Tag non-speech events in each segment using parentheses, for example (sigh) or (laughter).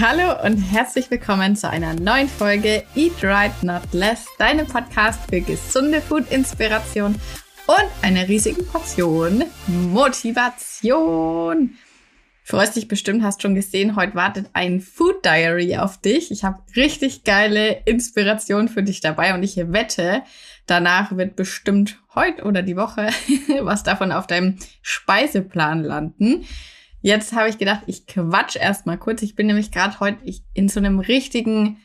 Hallo und herzlich willkommen zu einer neuen Folge Eat Right Not Less, deinem Podcast für gesunde Food-Inspiration und eine riesige Portion Motivation. Freust dich bestimmt, hast schon gesehen, heute wartet ein Food Diary auf dich. Ich habe richtig geile Inspiration für dich dabei und ich wette, danach wird bestimmt heute oder die Woche (laughs) was davon auf deinem Speiseplan landen. Jetzt habe ich gedacht, ich quatsch erstmal kurz. Ich bin nämlich gerade heute in so einem richtigen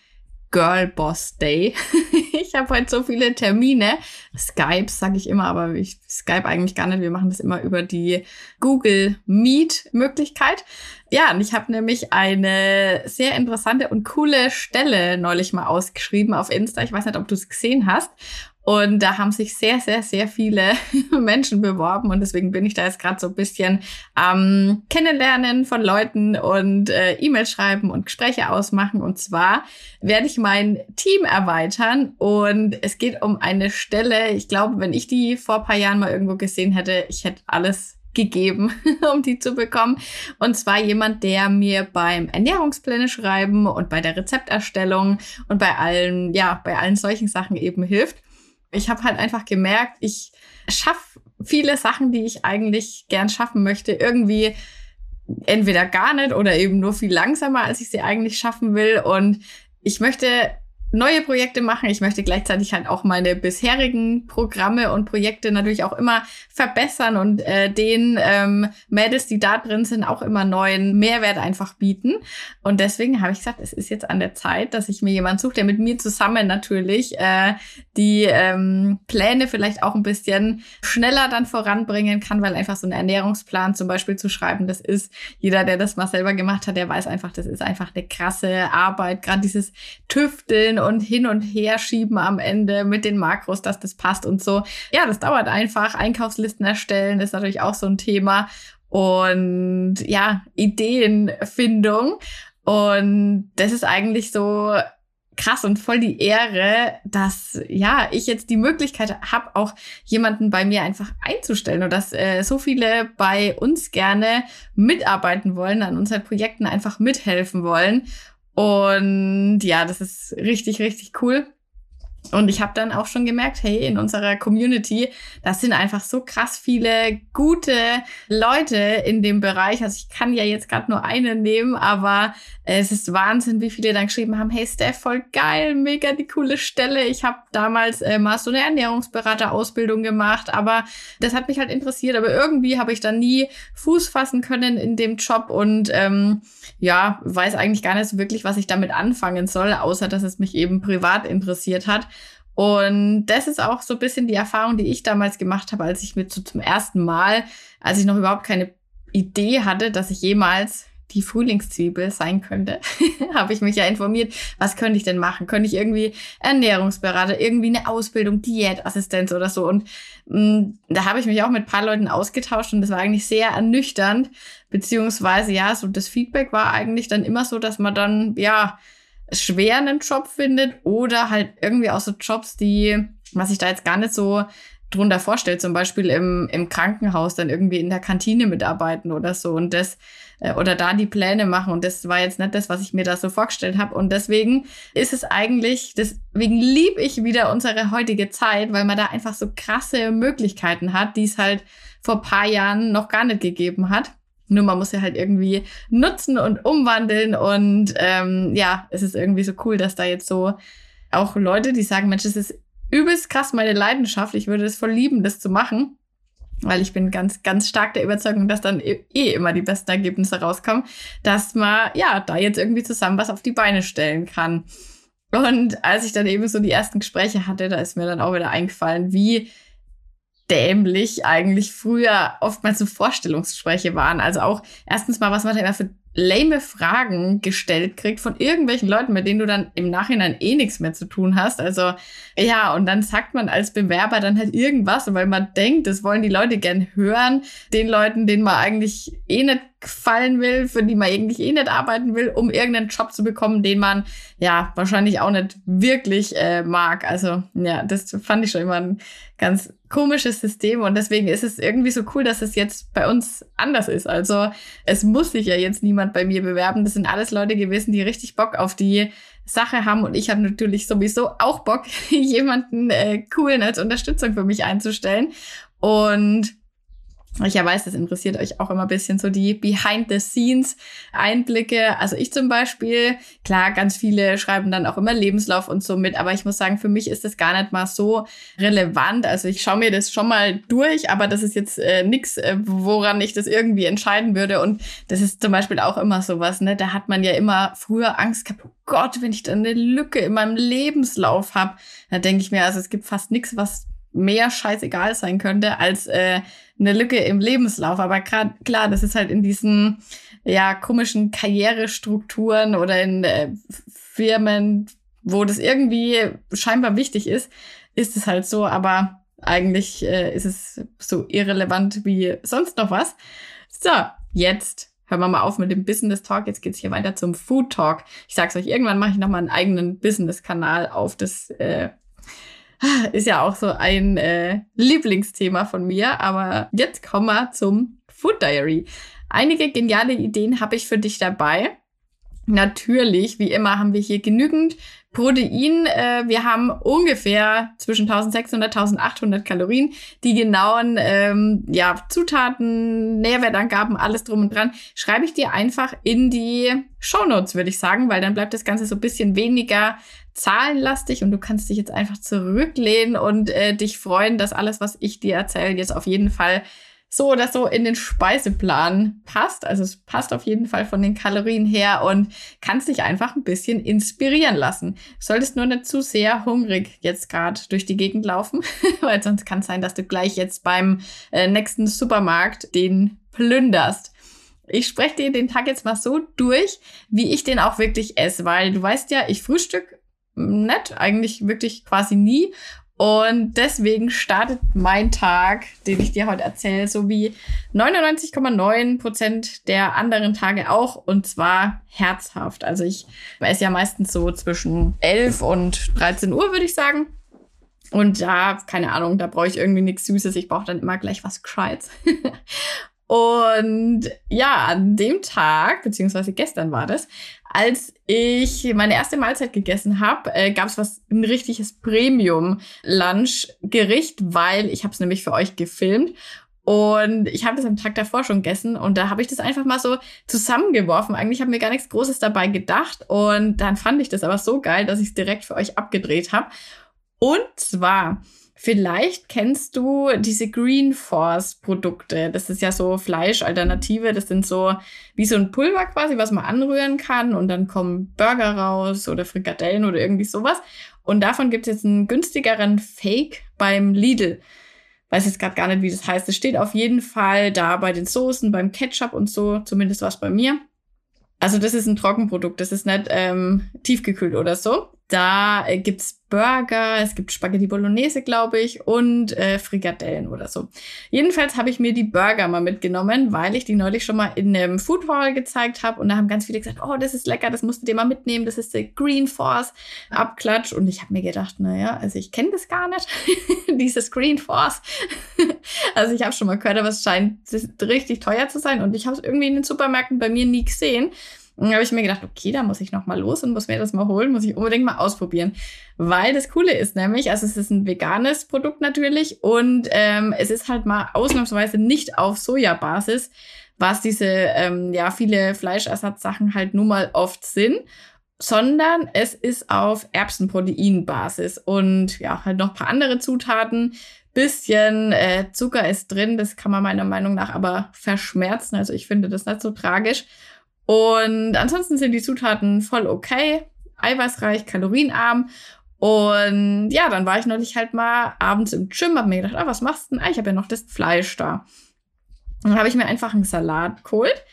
Girl Boss Day. (laughs) ich habe heute so viele Termine. Skype sage ich immer, aber ich Skype eigentlich gar nicht. Wir machen das immer über die Google Meet Möglichkeit. Ja, und ich habe nämlich eine sehr interessante und coole Stelle neulich mal ausgeschrieben auf Insta. Ich weiß nicht, ob du es gesehen hast. Und da haben sich sehr, sehr, sehr viele (laughs) Menschen beworben. Und deswegen bin ich da jetzt gerade so ein bisschen am ähm, Kennenlernen von Leuten und äh, E-Mail schreiben und Gespräche ausmachen. Und zwar werde ich mein Team erweitern. Und es geht um eine Stelle. Ich glaube, wenn ich die vor ein paar Jahren mal irgendwo gesehen hätte, ich hätte alles gegeben, (laughs) um die zu bekommen. Und zwar jemand, der mir beim Ernährungspläne schreiben und bei der Rezepterstellung und bei allen, ja, bei allen solchen Sachen eben hilft. Ich habe halt einfach gemerkt, ich schaffe viele Sachen, die ich eigentlich gern schaffen möchte, irgendwie entweder gar nicht oder eben nur viel langsamer, als ich sie eigentlich schaffen will. Und ich möchte neue Projekte machen. Ich möchte gleichzeitig halt auch meine bisherigen Programme und Projekte natürlich auch immer verbessern und äh, den ähm, Mädels, die da drin sind, auch immer neuen Mehrwert einfach bieten. Und deswegen habe ich gesagt, es ist jetzt an der Zeit, dass ich mir jemand suche, der mit mir zusammen natürlich äh, die ähm, Pläne vielleicht auch ein bisschen schneller dann voranbringen kann, weil einfach so ein Ernährungsplan zum Beispiel zu schreiben, das ist jeder, der das mal selber gemacht hat, der weiß einfach, das ist einfach eine krasse Arbeit. Gerade dieses Tüfteln und hin und her schieben am Ende mit den Makros, dass das passt und so. Ja, das dauert einfach. Einkaufslisten erstellen ist natürlich auch so ein Thema. Und ja, Ideenfindung. Und das ist eigentlich so krass und voll die Ehre, dass ja ich jetzt die Möglichkeit habe, auch jemanden bei mir einfach einzustellen und dass äh, so viele bei uns gerne mitarbeiten wollen, an unseren Projekten einfach mithelfen wollen. Und ja, das ist richtig, richtig cool. Und ich habe dann auch schon gemerkt, hey, in unserer Community, das sind einfach so krass viele gute Leute in dem Bereich. Also ich kann ja jetzt gerade nur eine nehmen, aber es ist Wahnsinn, wie viele dann geschrieben haben, hey Steph, voll geil, mega die coole Stelle. Ich habe damals äh, mal so eine Ernährungsberaterausbildung gemacht, aber das hat mich halt interessiert. Aber irgendwie habe ich dann nie Fuß fassen können in dem Job und ähm, ja, weiß eigentlich gar nicht so wirklich, was ich damit anfangen soll, außer dass es mich eben privat interessiert hat. Und das ist auch so ein bisschen die Erfahrung, die ich damals gemacht habe, als ich mit so zum ersten Mal, als ich noch überhaupt keine Idee hatte, dass ich jemals die Frühlingszwiebel sein könnte, (laughs) habe ich mich ja informiert, was könnte ich denn machen? Könnte ich irgendwie Ernährungsberater, irgendwie eine Ausbildung, Diätassistenz oder so? Und mh, mm, da habe ich mich auch mit paar Leuten ausgetauscht und das war eigentlich sehr ernüchternd, beziehungsweise ja, so das Feedback war eigentlich dann immer so, dass man dann ja schwer einen Job findet oder halt irgendwie auch so Jobs, die, was ich da jetzt gar nicht so drunter vorstellt, zum Beispiel im, im Krankenhaus dann irgendwie in der Kantine mitarbeiten oder so und das äh, oder da die Pläne machen und das war jetzt nicht das, was ich mir da so vorgestellt habe und deswegen ist es eigentlich, deswegen liebe ich wieder unsere heutige Zeit, weil man da einfach so krasse Möglichkeiten hat, die es halt vor paar Jahren noch gar nicht gegeben hat. Nur man muss ja halt irgendwie nutzen und umwandeln. Und ähm, ja, es ist irgendwie so cool, dass da jetzt so auch Leute, die sagen, Mensch, das ist übelst krass meine Leidenschaft. Ich würde es voll lieben, das zu machen. Weil ich bin ganz, ganz stark der Überzeugung, dass dann eh immer die besten Ergebnisse rauskommen, dass man ja da jetzt irgendwie zusammen was auf die Beine stellen kann. Und als ich dann eben so die ersten Gespräche hatte, da ist mir dann auch wieder eingefallen, wie dämlich eigentlich früher oftmals so Vorstellungsgespräche waren. Also auch erstens mal, was man da immer für lame Fragen gestellt kriegt von irgendwelchen Leuten, mit denen du dann im Nachhinein eh nichts mehr zu tun hast. Also ja, und dann sagt man als Bewerber dann halt irgendwas, weil man denkt, das wollen die Leute gern hören, den Leuten, denen man eigentlich eh nicht gefallen will, für die man eigentlich eh nicht arbeiten will, um irgendeinen Job zu bekommen, den man ja wahrscheinlich auch nicht wirklich äh, mag. Also ja, das fand ich schon immer ein ganz komisches System und deswegen ist es irgendwie so cool, dass es jetzt bei uns anders ist. Also es muss sich ja jetzt niemand bei mir bewerben. Das sind alles Leute gewesen, die richtig Bock auf die Sache haben und ich habe natürlich sowieso auch Bock, (laughs) jemanden äh, coolen als Unterstützung für mich einzustellen. Und ich ja weiß, das interessiert euch auch immer ein bisschen so die Behind-the-Scenes-Einblicke. Also ich zum Beispiel, klar, ganz viele schreiben dann auch immer Lebenslauf und so mit, aber ich muss sagen, für mich ist das gar nicht mal so relevant. Also ich schaue mir das schon mal durch, aber das ist jetzt äh, nichts, äh, woran ich das irgendwie entscheiden würde. Und das ist zum Beispiel auch immer sowas, ne? Da hat man ja immer früher Angst gehabt, oh Gott, wenn ich dann eine Lücke in meinem Lebenslauf habe, da denke ich mir, also es gibt fast nichts, was mehr scheißegal sein könnte als äh, eine Lücke im Lebenslauf. Aber grad, klar, das ist halt in diesen ja komischen Karrierestrukturen oder in äh, Firmen, wo das irgendwie scheinbar wichtig ist, ist es halt so. Aber eigentlich äh, ist es so irrelevant wie sonst noch was. So, jetzt hören wir mal auf mit dem Business Talk. Jetzt geht's hier weiter zum Food Talk. Ich sag's euch, irgendwann mache ich noch mal einen eigenen Business-Kanal auf. Das äh, (laughs) ist ja auch so ein äh, Lieblingsthema von mir. Aber jetzt kommen wir zum Food Diary. Einige geniale Ideen habe ich für dich dabei. Natürlich, wie immer, haben wir hier genügend Protein. Äh, wir haben ungefähr zwischen 1600 1800 Kalorien. Die genauen ähm, ja, Zutaten, Nährwertangaben, alles drum und dran, schreibe ich dir einfach in die Show Notes, würde ich sagen, weil dann bleibt das Ganze so ein bisschen weniger zahlenlastig und du kannst dich jetzt einfach zurücklehnen und äh, dich freuen, dass alles, was ich dir erzähle, jetzt auf jeden Fall so oder so in den Speiseplan passt. Also es passt auf jeden Fall von den Kalorien her und kannst dich einfach ein bisschen inspirieren lassen. solltest nur nicht zu sehr hungrig jetzt gerade durch die Gegend laufen, (laughs) weil sonst kann es sein, dass du gleich jetzt beim äh, nächsten Supermarkt den plünderst. Ich spreche dir den Tag jetzt mal so durch, wie ich den auch wirklich esse, weil du weißt ja, ich frühstück nett, eigentlich wirklich quasi nie. Und deswegen startet mein Tag, den ich dir heute erzähle, so wie 99,9 Prozent der anderen Tage auch. Und zwar herzhaft. Also ich esse ja meistens so zwischen 11 und 13 Uhr, würde ich sagen. Und da, keine Ahnung, da brauche ich irgendwie nichts Süßes. Ich brauche dann immer gleich was Gescheites. (laughs) und ja, an dem Tag, beziehungsweise gestern war das, als ich meine erste Mahlzeit gegessen habe, äh, gab es was ein richtiges Premium-Lunch-Gericht, weil ich habe es nämlich für euch gefilmt und ich habe das am Tag davor schon gegessen und da habe ich das einfach mal so zusammengeworfen. Eigentlich habe mir gar nichts Großes dabei gedacht und dann fand ich das aber so geil, dass ich es direkt für euch abgedreht habe. Und zwar Vielleicht kennst du diese Green Force Produkte. Das ist ja so Fleischalternative. Das sind so wie so ein Pulver quasi, was man anrühren kann und dann kommen Burger raus oder Frikadellen oder irgendwie sowas. Und davon gibt es jetzt einen günstigeren Fake beim Lidl. Weiß jetzt gerade gar nicht, wie das heißt. Es steht auf jeden Fall da bei den Soßen, beim Ketchup und so. Zumindest was bei mir. Also das ist ein Trockenprodukt. Das ist nicht ähm, tiefgekühlt oder so. Da äh, gibt's Burger, es gibt Spaghetti Bolognese, glaube ich, und äh, Frikadellen oder so. Jedenfalls habe ich mir die Burger mal mitgenommen, weil ich die neulich schon mal in einem Food Hall gezeigt habe und da haben ganz viele gesagt, oh, das ist lecker, das musst du dir mal mitnehmen, das ist der Green Force Abklatsch und ich habe mir gedacht, naja, also ich kenne das gar nicht, (laughs) dieses Green Force. (laughs) also ich habe schon mal gehört, aber es scheint richtig teuer zu sein und ich habe es irgendwie in den Supermärkten bei mir nie gesehen. Und dann habe ich mir gedacht, okay, da muss ich noch mal los und muss mir das mal holen, muss ich unbedingt mal ausprobieren. Weil das Coole ist nämlich, also es ist ein veganes Produkt natürlich und ähm, es ist halt mal ausnahmsweise nicht auf Sojabasis, was diese ähm, ja viele Fleischersatzsachen halt nun mal oft sind, sondern es ist auf Erbsenproteinbasis und ja halt noch ein paar andere Zutaten. Bisschen äh, Zucker ist drin, das kann man meiner Meinung nach aber verschmerzen. Also ich finde das nicht so tragisch. Und ansonsten sind die Zutaten voll okay, eiweißreich, kalorienarm. Und ja, dann war ich neulich halt mal abends im Gym, hab mir gedacht, ah, was machst du denn? Ah, ich habe ja noch das Fleisch da. Und dann habe ich mir einfach einen Salat geholt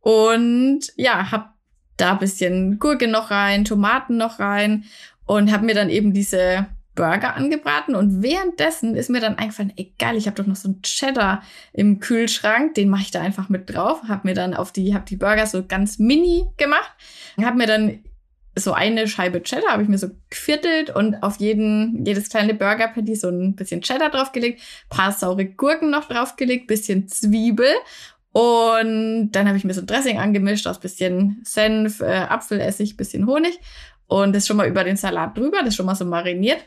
und ja, hab da bisschen Gurke noch rein, Tomaten noch rein und habe mir dann eben diese Burger angebraten und währenddessen ist mir dann eingefallen, egal, ich habe doch noch so einen Cheddar im Kühlschrank, den mache ich da einfach mit drauf, habe mir dann auf die, habe die Burger so ganz mini gemacht, habe mir dann so eine Scheibe Cheddar habe ich mir so geviertelt und auf jeden, jedes kleine Burger Patty so ein bisschen Cheddar draufgelegt, paar saure Gurken noch draufgelegt, bisschen Zwiebel und dann habe ich mir so ein Dressing angemischt aus bisschen Senf, äh, Apfelessig, bisschen Honig und das schon mal über den Salat drüber, das schon mal so mariniert.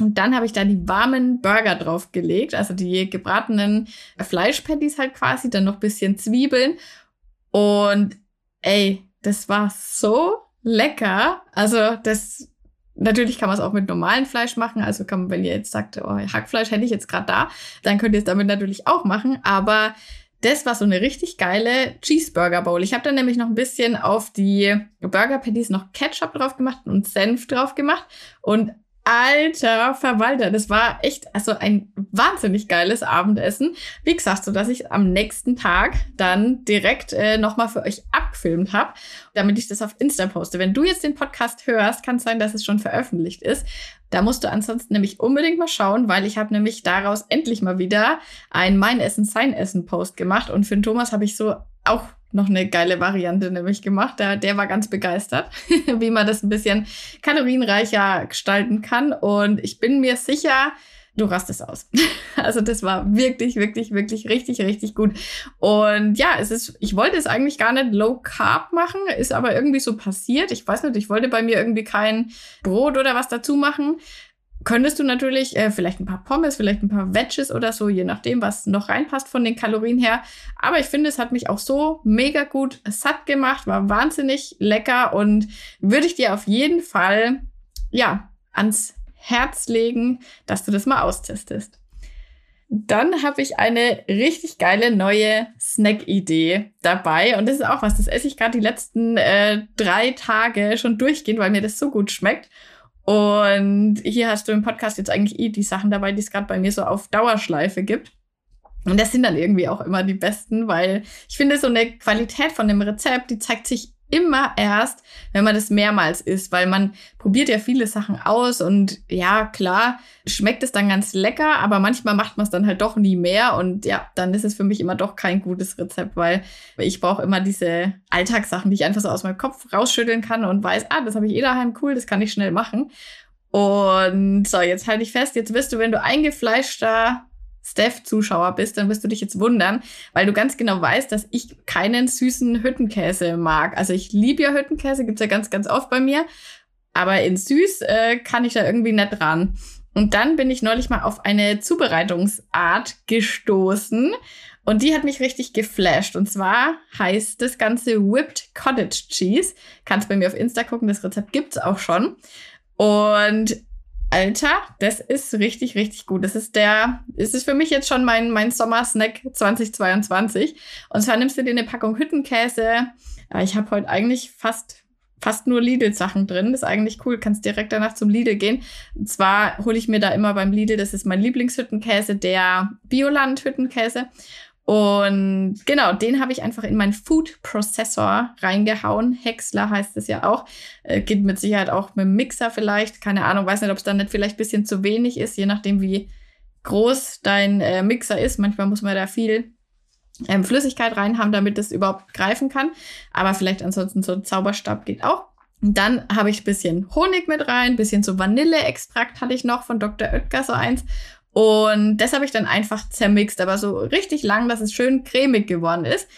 Und dann habe ich da die warmen Burger draufgelegt, also die gebratenen Fleischpatties halt quasi, dann noch bisschen Zwiebeln und ey, das war so lecker. Also das Natürlich kann man es auch mit normalem Fleisch machen. Also kann man, wenn ihr jetzt sagt, oh, Hackfleisch hätte ich jetzt gerade da, dann könnt ihr es damit natürlich auch machen. Aber das war so eine richtig geile Cheeseburger Bowl. Ich habe dann nämlich noch ein bisschen auf die Burger Patties noch Ketchup drauf gemacht und Senf drauf gemacht und Alter Verwalter, das war echt also ein wahnsinnig geiles Abendessen. Wie gesagt, so dass ich am nächsten Tag dann direkt äh, nochmal für euch abgefilmt habe, damit ich das auf Insta poste. Wenn du jetzt den Podcast hörst, kann es sein, dass es schon veröffentlicht ist. Da musst du ansonsten nämlich unbedingt mal schauen, weil ich habe nämlich daraus endlich mal wieder ein Mein Essen, Sein Essen Post gemacht. Und für den Thomas habe ich so auch noch eine geile Variante nämlich gemacht. Der, der war ganz begeistert, (laughs) wie man das ein bisschen kalorienreicher gestalten kann. Und ich bin mir sicher, du rastest aus. (laughs) Also das war wirklich, wirklich, wirklich richtig, richtig gut. Und ja, es ist, ich wollte es eigentlich gar nicht low carb machen, ist aber irgendwie so passiert. Ich weiß nicht, ich wollte bei mir irgendwie kein Brot oder was dazu machen könntest du natürlich äh, vielleicht ein paar Pommes, vielleicht ein paar Veggies oder so, je nachdem, was noch reinpasst von den Kalorien her. Aber ich finde, es hat mich auch so mega gut satt gemacht, war wahnsinnig lecker und würde ich dir auf jeden Fall, ja, ans Herz legen, dass du das mal austestest. Dann habe ich eine richtig geile neue Snack-Idee dabei. Und das ist auch was, das esse ich gerade die letzten äh, drei Tage schon durchgehend, weil mir das so gut schmeckt. Und hier hast du im Podcast jetzt eigentlich eh die Sachen dabei, die es gerade bei mir so auf Dauerschleife gibt. Und das sind dann irgendwie auch immer die besten, weil ich finde, so eine Qualität von dem Rezept, die zeigt sich immer erst, wenn man das mehrmals isst, weil man probiert ja viele Sachen aus und ja, klar, schmeckt es dann ganz lecker, aber manchmal macht man es dann halt doch nie mehr und ja, dann ist es für mich immer doch kein gutes Rezept, weil ich brauche immer diese Alltagssachen, die ich einfach so aus meinem Kopf rausschütteln kann und weiß, ah, das habe ich eh daheim, cool, das kann ich schnell machen. Und so, jetzt halte ich fest, jetzt wirst du, wenn du eingefleischter Steph-Zuschauer bist, dann wirst du dich jetzt wundern, weil du ganz genau weißt, dass ich keinen süßen Hüttenkäse mag. Also ich liebe ja Hüttenkäse, gibt's ja ganz, ganz oft bei mir. Aber in süß äh, kann ich da irgendwie nicht ran. Und dann bin ich neulich mal auf eine Zubereitungsart gestoßen. Und die hat mich richtig geflasht. Und zwar heißt das Ganze Whipped Cottage Cheese. Kannst bei mir auf Insta gucken, das Rezept gibt's auch schon. Und Alter, das ist richtig, richtig gut. Das ist der, ist es für mich jetzt schon mein, mein Sommersnack 2022. Und zwar nimmst du dir eine Packung Hüttenkäse. Ich habe heute eigentlich fast, fast nur Lidl-Sachen drin. Das ist eigentlich cool. Kannst direkt danach zum Lidl gehen. Und zwar hole ich mir da immer beim Lidl, das ist mein Lieblingshüttenkäse, der Bioland-Hüttenkäse. Und genau, den habe ich einfach in meinen Food Processor reingehauen. Häcksler heißt es ja auch. Äh, geht mit Sicherheit auch mit dem Mixer vielleicht. Keine Ahnung, weiß nicht, ob es dann nicht vielleicht ein bisschen zu wenig ist, je nachdem, wie groß dein äh, Mixer ist. Manchmal muss man da viel ähm, Flüssigkeit rein haben, damit es überhaupt greifen kann. Aber vielleicht ansonsten so ein Zauberstab geht auch. Und dann habe ich ein bisschen Honig mit rein, bisschen so Vanilleextrakt hatte ich noch von Dr. Oetker so eins und das habe ich dann einfach zermixt, aber so richtig lang, dass es schön cremig geworden ist.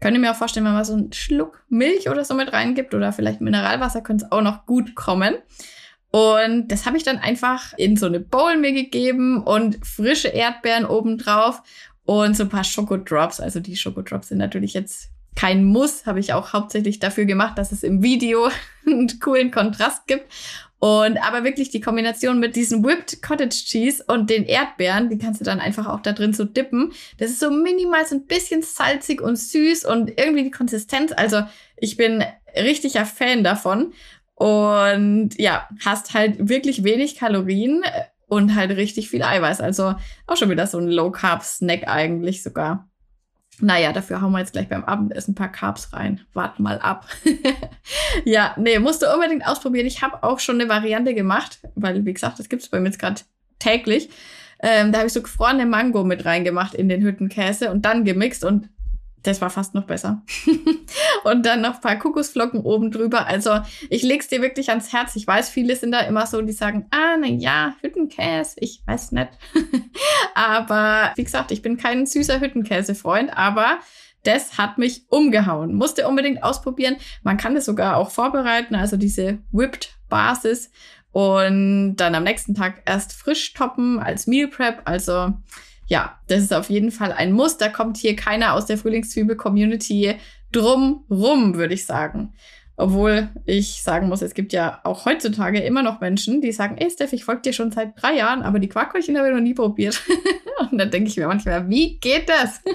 Könnt ihr mir auch vorstellen, wenn man so einen Schluck Milch oder so mit reingibt oder vielleicht Mineralwasser, könnte es auch noch gut kommen. Und das habe ich dann einfach in so eine Bowl mir gegeben und frische Erdbeeren obendrauf und so ein paar Schokodrops. Also die Schokodrops sind natürlich jetzt kein Muss, habe ich auch hauptsächlich dafür gemacht, dass es im Video (laughs) einen coolen Kontrast gibt. Und aber wirklich die Kombination mit diesem Whipped Cottage Cheese und den Erdbeeren, die kannst du dann einfach auch da drin so dippen. Das ist so minimal so ein bisschen salzig und süß und irgendwie die Konsistenz. Also ich bin richtiger Fan davon. Und ja, hast halt wirklich wenig Kalorien und halt richtig viel Eiweiß. Also auch schon wieder so ein Low Carb Snack eigentlich sogar. Naja, dafür hauen wir jetzt gleich beim Abendessen ein paar Carbs rein. Warten mal ab. (laughs) ja, nee, musst du unbedingt ausprobieren. Ich habe auch schon eine Variante gemacht, weil, wie gesagt, das gibt's bei mir jetzt gerade täglich. Ähm, da habe ich so gefrorene Mango mit reingemacht in den Hüttenkäse und dann gemixt und das war fast noch besser. (laughs) und dann noch ein paar Kokosflocken oben drüber. Also ich leg's dir wirklich ans Herz. Ich weiß, viele sind da immer so, die sagen, ah, na ja, Hüttenkäse, ich weiß nicht. (laughs) aber wie gesagt, ich bin kein süßer Hüttenkäse-Freund, aber das hat mich umgehauen. Musste unbedingt ausprobieren. Man kann das sogar auch vorbereiten, also diese Whipped Basis und dann am nächsten Tag erst frisch toppen als Meal Prep. Also ja, das ist auf jeden Fall ein Muss. Da kommt hier keiner aus der Frühlingszwiebel-Community drum rum, würde ich sagen. Obwohl ich sagen muss, es gibt ja auch heutzutage immer noch Menschen, die sagen, ey Steph, ich folge dir schon seit drei Jahren, aber die Quarkbrötchen habe ich noch nie probiert. (laughs) Und dann denke ich mir manchmal, wie geht das? (laughs)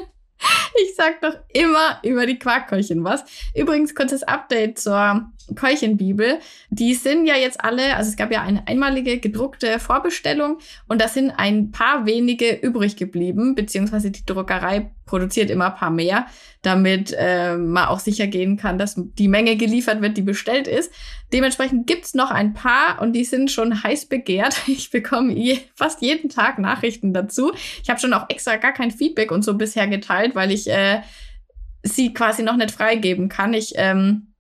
Ich sag doch immer über die Quarkkeulchen was. Übrigens kurzes Update zur Keulchenbibel. Die sind ja jetzt alle, also es gab ja eine einmalige gedruckte Vorbestellung und da sind ein paar wenige übrig geblieben, beziehungsweise die Druckerei produziert immer ein paar mehr, damit äh, man auch sicher gehen kann, dass die Menge geliefert wird, die bestellt ist. Dementsprechend gibt's noch ein paar und die sind schon heiß begehrt. (laughs) Ich bekomme je, fast jeden Tag Nachrichten dazu. Ich habe schon auch extra gar kein Feedback und so bisher geteilt, weil ich äh, sie quasi noch nicht freigeben kann. Ich ähm,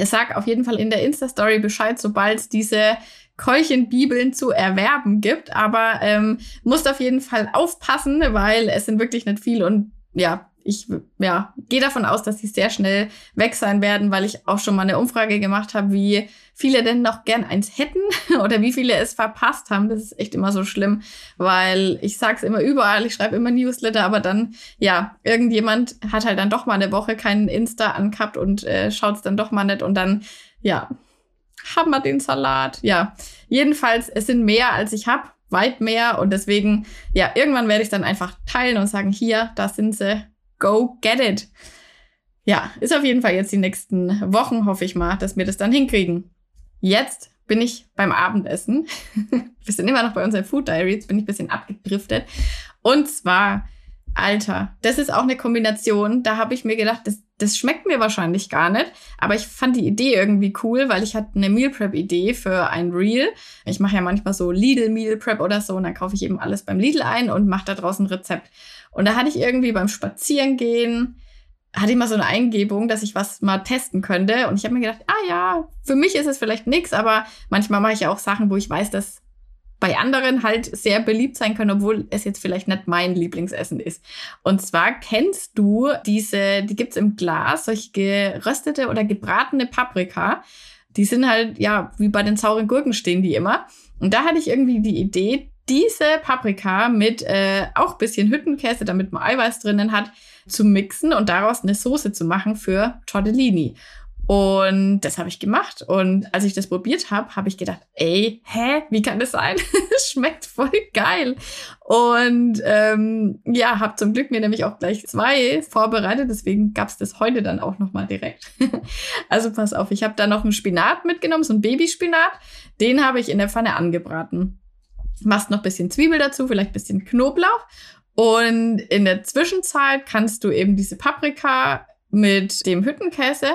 sag auf jeden Fall in der Insta-Story Bescheid, sobald es diese Keulchenbibeln zu erwerben gibt. Aber ähm, musst auf jeden Fall aufpassen, weil es sind wirklich nicht viel und ja, ich ja, gehe davon aus, dass sie sehr schnell weg sein werden, weil ich auch schon mal eine Umfrage gemacht habe, wie viele denn noch gern eins hätten (laughs) oder wie viele es verpasst haben. Das ist echt immer so schlimm, weil ich sag's immer überall, ich schreibe immer Newsletter, aber dann, ja, irgendjemand hat halt dann doch mal eine Woche keinen Insta angehabt und äh, schaut's dann doch mal nicht und dann, ja, haben wir den Salat. Ja, jedenfalls, es sind mehr, als ich habe weit mehr und deswegen, ja, irgendwann werde ich dann einfach teilen und sagen, hier, da sind sie, go get it. Ja, ist auf jeden Fall jetzt die nächsten Wochen, hoffe ich mal, dass wir das dann hinkriegen. Jetzt bin ich beim Abendessen. (laughs) wir sind immer noch bei unseren Food Diary, jetzt bin ich ein bisschen abgedriftet. Und zwar, Alter, das ist auch eine Kombination, da habe ich mir gedacht, das, das schmeckt mir wahrscheinlich gar nicht, aber ich fand die Idee irgendwie cool, weil ich hatte eine Meal Prep Idee für ein Reel. Ich mache ja manchmal so Lidl Meal Prep oder so und dann kaufe ich eben alles beim Lidl ein und mache da draußen ein Rezept. Und da hatte ich irgendwie beim Spazierengehen, hatte ich mal so eine Eingebung, dass ich was mal testen könnte. Und ich habe mir gedacht, ah ja, für mich ist es vielleicht nix, aber manchmal mache ich ja auch Sachen, wo ich weiß, dass bei anderen halt sehr beliebt sein können, obwohl es jetzt vielleicht nicht mein Lieblingsessen ist. Und zwar kennst du diese, die gibt's im Glas, solche geröstete oder gebratene Paprika. Die sind halt, ja, wie bei den sauren Gurken stehen die immer. Und da hatte ich irgendwie die Idee, diese Paprika mit äh, auch bisschen Hüttenkäse, damit man Eiweiß drinnen hat, zu mixen und daraus eine Soße zu machen für Tortellini. Und das habe ich gemacht. Und als ich das probiert habe, habe ich gedacht, ey, hä, wie kann das sein? (laughs) Schmeckt voll geil. Und ähm, ja, habe zum Glück mir nämlich auch gleich zwei vorbereitet. Deswegen gab's das heute dann auch nochmal direkt. (laughs) also pass auf, ich habe da noch einen Spinat mitgenommen, so ein Babyspinat. Den habe ich in der Pfanne angebraten. Machst noch bisschen Zwiebel dazu, vielleicht bisschen Knoblauch. Und in der Zwischenzeit kannst du eben diese Paprika mit dem Hüttenkäse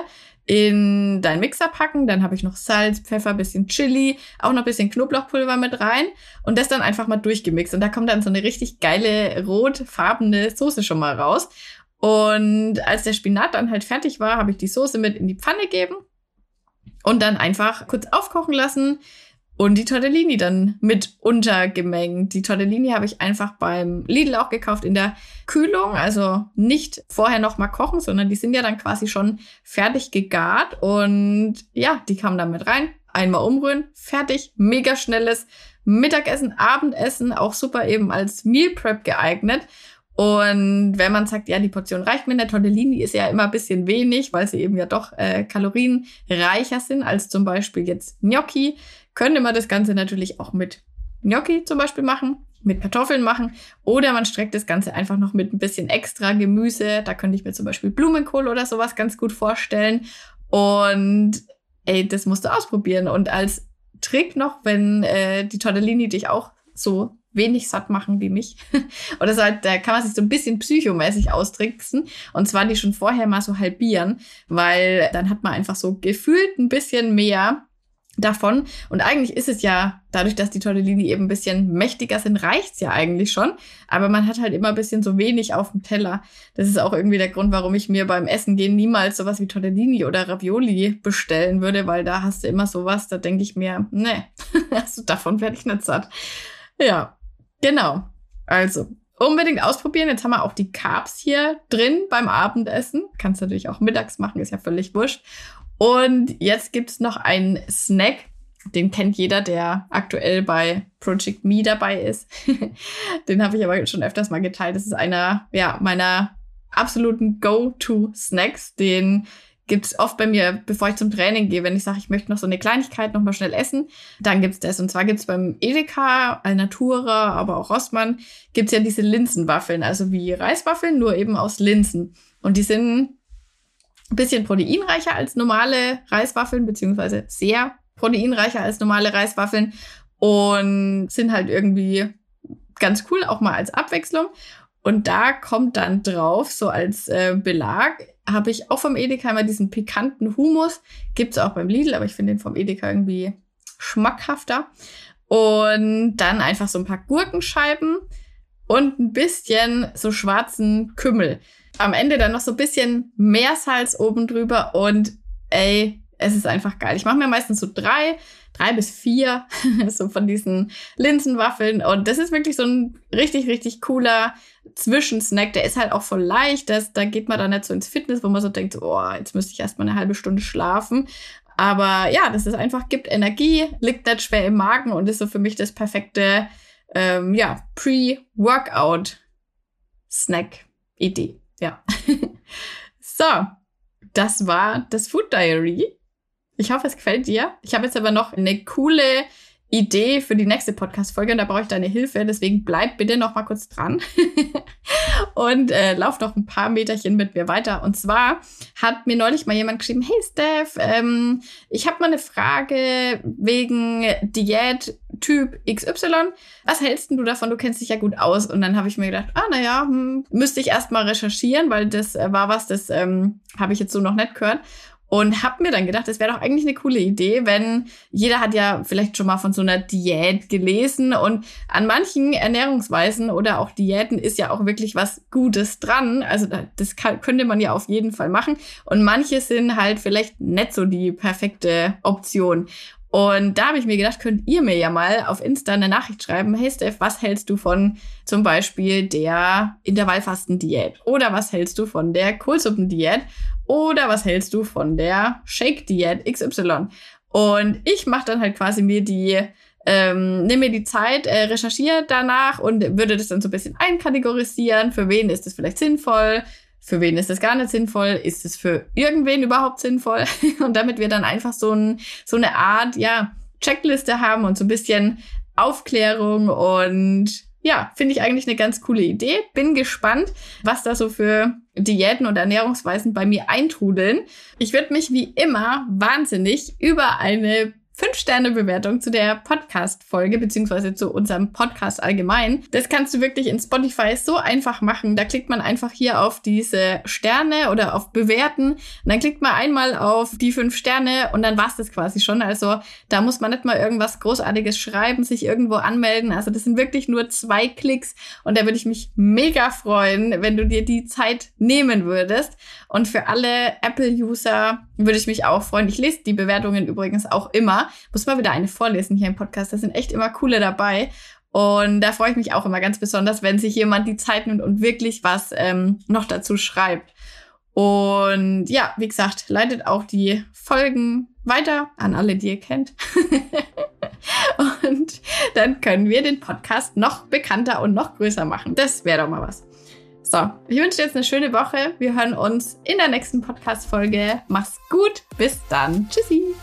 in deinen Mixer packen. Dann habe ich noch Salz, Pfeffer, bisschen Chili, auch noch bisschen Knoblauchpulver mit rein und das dann einfach mal durchgemixt. Und da kommt dann so eine richtig geile rotfarbene Soße schon mal raus. Und als der Spinat dann halt fertig war, habe ich die Soße mit in die Pfanne gegeben und dann einfach kurz aufkochen lassen und die Tortellini dann mit untergemengt. Die Tortellini habe ich einfach beim Lidl auch gekauft in der Kühlung, also nicht vorher noch mal kochen, sondern die sind ja dann quasi schon fertig gegart und ja, die kamen dann mit rein. Einmal umrühren, fertig, mega schnelles Mittagessen, Abendessen, auch super eben als Meal Prep geeignet. Und wenn man sagt, ja, die Portion reicht mir, der Tortellini ist ja immer ein bisschen wenig, weil sie eben ja doch äh, kalorienreicher sind als zum Beispiel jetzt Gnocchi, könnte man das Ganze natürlich auch mit Gnocchi zum Beispiel machen, mit Kartoffeln machen oder man streckt das Ganze einfach noch mit ein bisschen extra Gemüse. Da könnte ich mir zum Beispiel Blumenkohl oder sowas ganz gut vorstellen. Und ey, das musst du ausprobieren. Und als Trick noch, wenn äh, die Tortellini dich auch so wenig satt machen wie mich. (laughs) Oder so da kann man sich so ein bisschen psychomäßig austricksen. Und zwar die schon vorher mal so halbieren, weil dann hat man einfach so gefühlt ein bisschen mehr davon. Und eigentlich ist es ja, dadurch, dass die Tortellini eben ein bisschen mächtiger sind, reicht's ja eigentlich schon. Aber man hat halt immer ein bisschen so wenig auf dem Teller. Das ist auch irgendwie der Grund, warum ich mir beim Essen gehen niemals sowas wie Tortellini oder Ravioli bestellen würde, weil da hast du immer sowas, da denke ich mir, ne, (laughs) also davon werde ich nicht satt. Ja, genau. Also, unbedingt ausprobieren. Jetzt haben wir auch die Carbs hier drin beim Abendessen. Kannst natürlich auch mittags machen, ist ja völlig wurscht. Und jetzt gibt's noch einen Snack, den kennt jeder, der aktuell bei Project Me dabei ist. (laughs) den habe ich aber schon öfters mal geteilt. Das ist einer ja, meiner absoluten Go-To-Snacks. Den gibt's oft bei mir, bevor ich zum Training gehe, wenn ich sage, ich möchte noch so eine Kleinigkeit noch mal schnell essen, dann gibt's das. Und zwar gibt's beim Edeka, Alnatura, aber auch Rossmann, gibt's ja diese Linsenwaffeln, also wie Reiswaffeln, nur eben aus Linsen. Und die sind ein bisschen proteinreicher als normale Reiswaffeln, beziehungsweise sehr proteinreicher als normale Reiswaffeln und sind halt irgendwie ganz cool, auch mal als Abwechslung. Und da kommt dann drauf, so als äh, Belag, habe ich auch vom Edeka immer diesen pikanten Humus. Gibt's auch beim Lidl, aber ich finde den vom Edeka irgendwie schmackhafter. Und dann einfach so ein paar Gurkenscheiben und ein bisschen so schwarzen Kümmel am Ende dann noch so ein bisschen Meersalz oben drüber und ey, es ist einfach geil. Ich mache mir meistens so drei, drei bis vier (laughs) so von diesen Linsenwaffeln und das ist wirklich so ein richtig, richtig cooler Zwischensnack. Der ist halt auch voll leicht. Das, da geht man dann nicht so ins Fitness, wo man so denkt, oh, jetzt müsste ich erstmal eine halbe Stunde schlafen. Aber ja, das ist einfach, gibt Energie, liegt nicht schwer im Magen und ist so für mich das perfekte, ähm, ja, Pre-Workout-Snack-Idee. Ja. (laughs) so, das war das Food Diary. Ich hoffe, es gefällt dir. Ich habe jetzt aber noch eine coole Idee für die nächste Podcast-Folge und da brauche ich deine Hilfe. Deswegen bleib bitte noch mal kurz dran (laughs) und äh, lauf noch ein paar Meterchen mit mir weiter. Und zwar hat mir neulich mal jemand geschrieben, hey Steph, ähm, ich habe mal eine Frage wegen Diät Typ XY. Was hältst du davon? Du kennst dich ja gut aus. Und dann habe ich mir gedacht, ah, naja, hm, müsste ich erst mal recherchieren, weil das äh, war was, das ähm, habe ich jetzt so noch nicht gehört. Und habe mir dann gedacht, es wäre doch eigentlich eine coole Idee, wenn jeder hat ja vielleicht schon mal von so einer Diät gelesen und an manchen Ernährungsweisen oder auch Diäten ist ja auch wirklich was Gutes dran. Also das kann, könnte man ja auf jeden Fall machen. Und manche sind halt vielleicht nicht so die perfekte Option. Und da habe ich mir gedacht, könnt ihr mir ja mal auf Insta eine Nachricht schreiben, hey Steph, was hältst du von zum Beispiel der Intervallfastendiät? Oder was hältst du von der Kohlsuppendiät? Oder was hältst du von der Shake-Diät XY? Und ich mache dann halt quasi mir die, ähm, nehme mir die Zeit, äh, recherchiere danach und würde das dann so ein bisschen einkategorisieren. Für wen ist das vielleicht sinnvoll? Für wen ist das gar nicht sinnvoll? Ist es für irgendwen überhaupt sinnvoll? (laughs) Und damit wir dann einfach so, ein, so eine Art, ja, Checkliste haben und so ein bisschen Aufklärung und ja, finde ich eigentlich eine ganz coole Idee. Bin gespannt, was da so für Diäten und Ernährungsweisen bei mir eintrudeln. Ich würde mich wie immer wahnsinnig über eine Fünf-Sterne-Bewertung zu der Podcast-Folge, beziehungsweise zu unserem Podcast allgemein. Das kannst du wirklich in Spotify so einfach machen. Da klickt man einfach hier auf diese Sterne oder auf Bewerten. Und dann klickt man einmal auf die fünf Sterne und dann war's das quasi schon. Also da muss man nicht mal irgendwas Großartiges schreiben, sich irgendwo anmelden. Also das sind wirklich nur zwei Klicks und da würde ich mich mega freuen, wenn du dir die Zeit nehmen würdest. Und für alle Apple-User würde ich mich auch freuen. Ich lese die Bewertungen übrigens auch immer. Muss mal wieder eine vorlesen hier im Podcast. Da sind echt immer coole dabei. Und da freue ich mich auch immer ganz besonders, wenn sich jemand die Zeit nimmt und wirklich was ähm, noch dazu schreibt. Und ja, wie gesagt, leitet auch die Folgen weiter an alle, die ihr kennt. (laughs) und dann können wir den Podcast noch bekannter und noch größer machen. Das wäre doch mal was. So, ich wünsche dir jetzt eine schöne Woche. Wir hören uns in der nächsten Podcast-Folge. Mach's gut. Bis dann. Tschüssi.